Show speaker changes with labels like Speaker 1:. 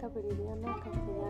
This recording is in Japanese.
Speaker 1: かぶりでやんなかった